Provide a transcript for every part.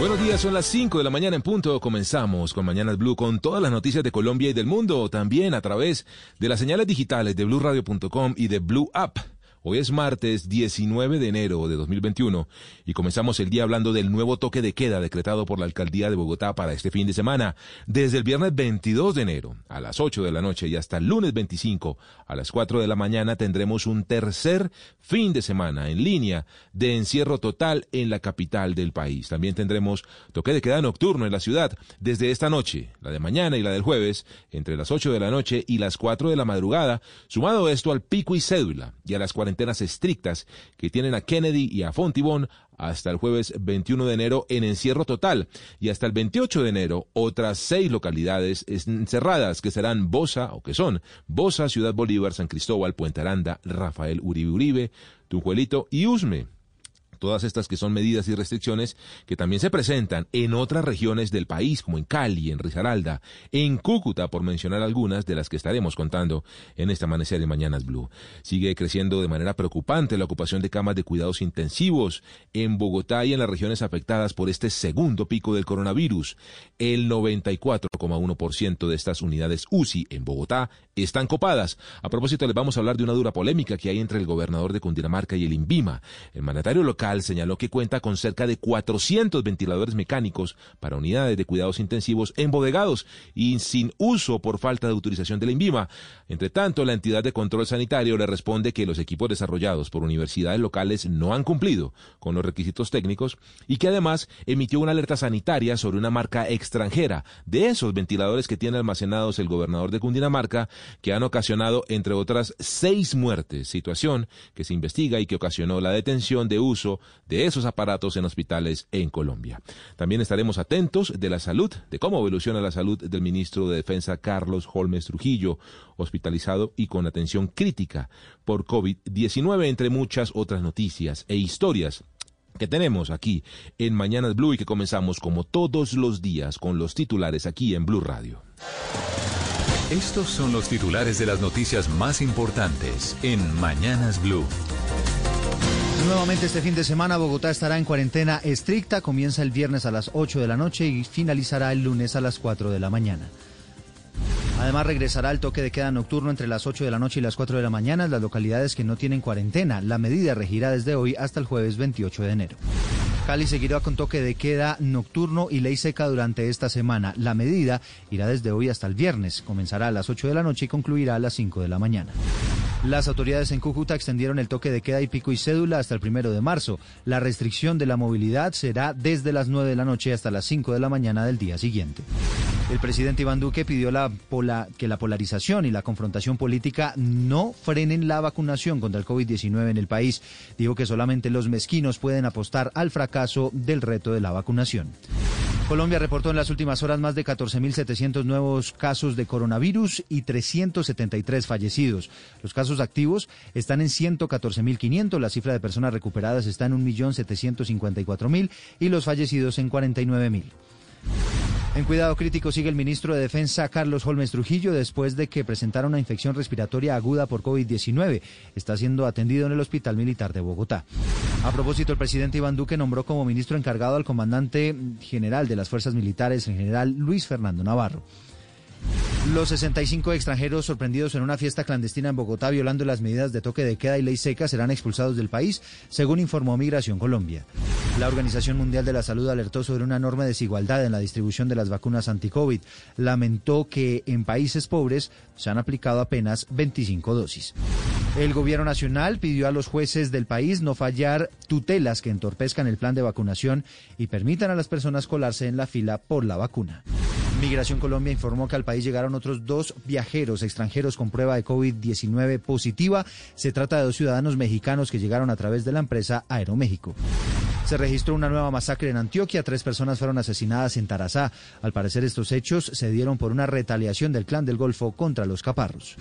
Buenos días, son las 5 de la mañana en punto. Comenzamos con Mañanas Blue con todas las noticias de Colombia y del mundo, también a través de las señales digitales de bluradio.com y de Blue App. Hoy es martes 19 de enero de 2021 y comenzamos el día hablando del nuevo toque de queda decretado por la alcaldía de Bogotá para este fin de semana. Desde el viernes 22 de enero a las 8 de la noche y hasta el lunes 25 a las 4 de la mañana tendremos un tercer fin de semana en línea de encierro total en la capital del país. También tendremos toque de queda nocturno en la ciudad desde esta noche, la de mañana y la del jueves, entre las 8 de la noche y las 4 de la madrugada, sumado esto al pico y cédula y a las cuarentenas estrictas que tienen a Kennedy y a Fontibón hasta el jueves 21 de enero en encierro total y hasta el 28 de enero otras seis localidades encerradas que serán Bosa o que son Bosa, Ciudad Bolívar, San Cristóbal, Puente Aranda, Rafael Uribe Uribe, Tunjuelito y Usme todas estas que son medidas y restricciones que también se presentan en otras regiones del país, como en Cali, en Risaralda, en Cúcuta, por mencionar algunas de las que estaremos contando en este amanecer de Mañanas Blue. Sigue creciendo de manera preocupante la ocupación de camas de cuidados intensivos en Bogotá y en las regiones afectadas por este segundo pico del coronavirus. El 94,1% de estas unidades UCI en Bogotá están copadas. A propósito, les vamos a hablar de una dura polémica que hay entre el gobernador de Cundinamarca y el INVIMA. El mandatario local señaló que cuenta con cerca de 400 ventiladores mecánicos para unidades de cuidados intensivos embodegados y sin uso por falta de autorización de la INVIMA. Entre tanto, la entidad de control sanitario le responde que los equipos desarrollados por universidades locales no han cumplido con los requisitos técnicos y que además emitió una alerta sanitaria sobre una marca extranjera de esos ventiladores que tiene almacenados el gobernador de Cundinamarca que han ocasionado, entre otras, seis muertes, situación que se investiga y que ocasionó la detención de uso de esos aparatos en hospitales en Colombia. También estaremos atentos de la salud, de cómo evoluciona la salud del ministro de Defensa Carlos Holmes Trujillo, hospitalizado y con atención crítica por COVID-19, entre muchas otras noticias e historias que tenemos aquí en Mañanas Blue y que comenzamos como todos los días con los titulares aquí en Blue Radio. Estos son los titulares de las noticias más importantes en Mañanas Blue. Nuevamente este fin de semana Bogotá estará en cuarentena estricta, comienza el viernes a las 8 de la noche y finalizará el lunes a las 4 de la mañana. Además regresará el toque de queda nocturno entre las 8 de la noche y las 4 de la mañana en las localidades que no tienen cuarentena. La medida regirá desde hoy hasta el jueves 28 de enero. Cali seguirá con toque de queda nocturno y ley seca durante esta semana. La medida irá desde hoy hasta el viernes. Comenzará a las 8 de la noche y concluirá a las 5 de la mañana. Las autoridades en Cúcuta extendieron el toque de queda y pico y cédula hasta el primero de marzo. La restricción de la movilidad será desde las 9 de la noche hasta las 5 de la mañana del día siguiente. El presidente Iván Duque pidió la que la polarización y la confrontación política no frenen la vacunación contra el COVID-19 en el país. Dijo que solamente los mezquinos pueden apostar al fracaso caso del reto de la vacunación. Colombia reportó en las últimas horas más de 14.700 nuevos casos de coronavirus y 373 fallecidos. Los casos activos están en 114.500, la cifra de personas recuperadas está en 1.754.000 y los fallecidos en 49.000. En cuidado crítico sigue el ministro de Defensa Carlos Holmes Trujillo después de que presentara una infección respiratoria aguda por COVID-19. Está siendo atendido en el Hospital Militar de Bogotá. A propósito, el presidente Iván Duque nombró como ministro encargado al comandante general de las Fuerzas Militares, el general Luis Fernando Navarro. Los 65 extranjeros sorprendidos en una fiesta clandestina en Bogotá violando las medidas de toque de queda y ley seca serán expulsados del país, según informó Migración Colombia. La Organización Mundial de la Salud alertó sobre una enorme desigualdad en la distribución de las vacunas anti-COVID. Lamentó que en países pobres se han aplicado apenas 25 dosis. El gobierno nacional pidió a los jueces del país no fallar tutelas que entorpezcan el plan de vacunación y permitan a las personas colarse en la fila por la vacuna. Migración Colombia informó que al país llegaron otros dos viajeros extranjeros con prueba de COVID-19 positiva. Se trata de dos ciudadanos mexicanos que llegaron a través de la empresa Aeroméxico. Se registró una nueva masacre en Antioquia. Tres personas fueron asesinadas en Tarazá. Al parecer, estos hechos se dieron por una retaliación del clan del Golfo contra los caparros.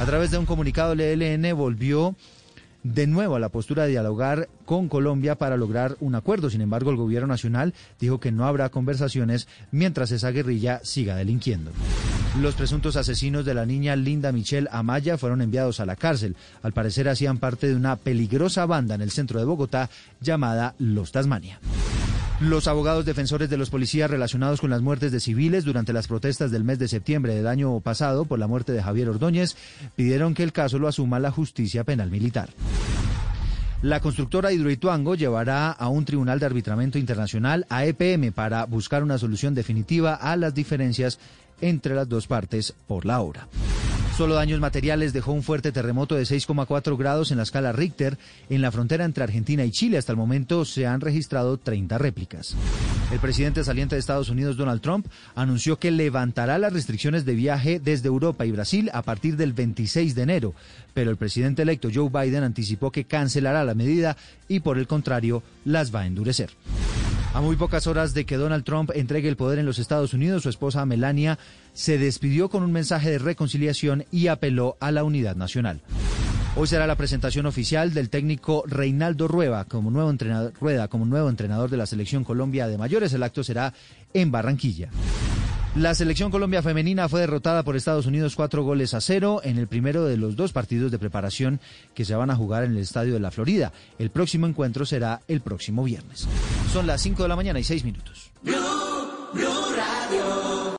A través de un comunicado, el ELN volvió de nuevo a la postura de dialogar con Colombia para lograr un acuerdo. Sin embargo, el gobierno nacional dijo que no habrá conversaciones mientras esa guerrilla siga delinquiendo. Los presuntos asesinos de la niña Linda Michelle Amaya fueron enviados a la cárcel. Al parecer hacían parte de una peligrosa banda en el centro de Bogotá llamada Los Tasmania. Los abogados defensores de los policías relacionados con las muertes de civiles durante las protestas del mes de septiembre del año pasado por la muerte de Javier Ordóñez pidieron que el caso lo asuma la justicia penal militar. La constructora Hidroituango llevará a un tribunal de arbitramiento internacional a EPM para buscar una solución definitiva a las diferencias entre las dos partes por la obra. Solo daños materiales dejó un fuerte terremoto de 6,4 grados en la escala Richter en la frontera entre Argentina y Chile. Hasta el momento se han registrado 30 réplicas. El presidente saliente de Estados Unidos, Donald Trump, anunció que levantará las restricciones de viaje desde Europa y Brasil a partir del 26 de enero. Pero el presidente electo Joe Biden anticipó que cancelará la medida y por el contrario las va a endurecer. A muy pocas horas de que Donald Trump entregue el poder en los Estados Unidos, su esposa Melania se despidió con un mensaje de reconciliación y apeló a la unidad nacional. Hoy será la presentación oficial del técnico Reinaldo Rueda como nuevo entrenador, Rueda como nuevo entrenador de la selección Colombia de mayores. El acto será en Barranquilla. La selección Colombia femenina fue derrotada por Estados Unidos cuatro goles a cero en el primero de los dos partidos de preparación que se van a jugar en el Estadio de la Florida. El próximo encuentro será el próximo viernes. Son las 5 de la mañana y 6 minutos.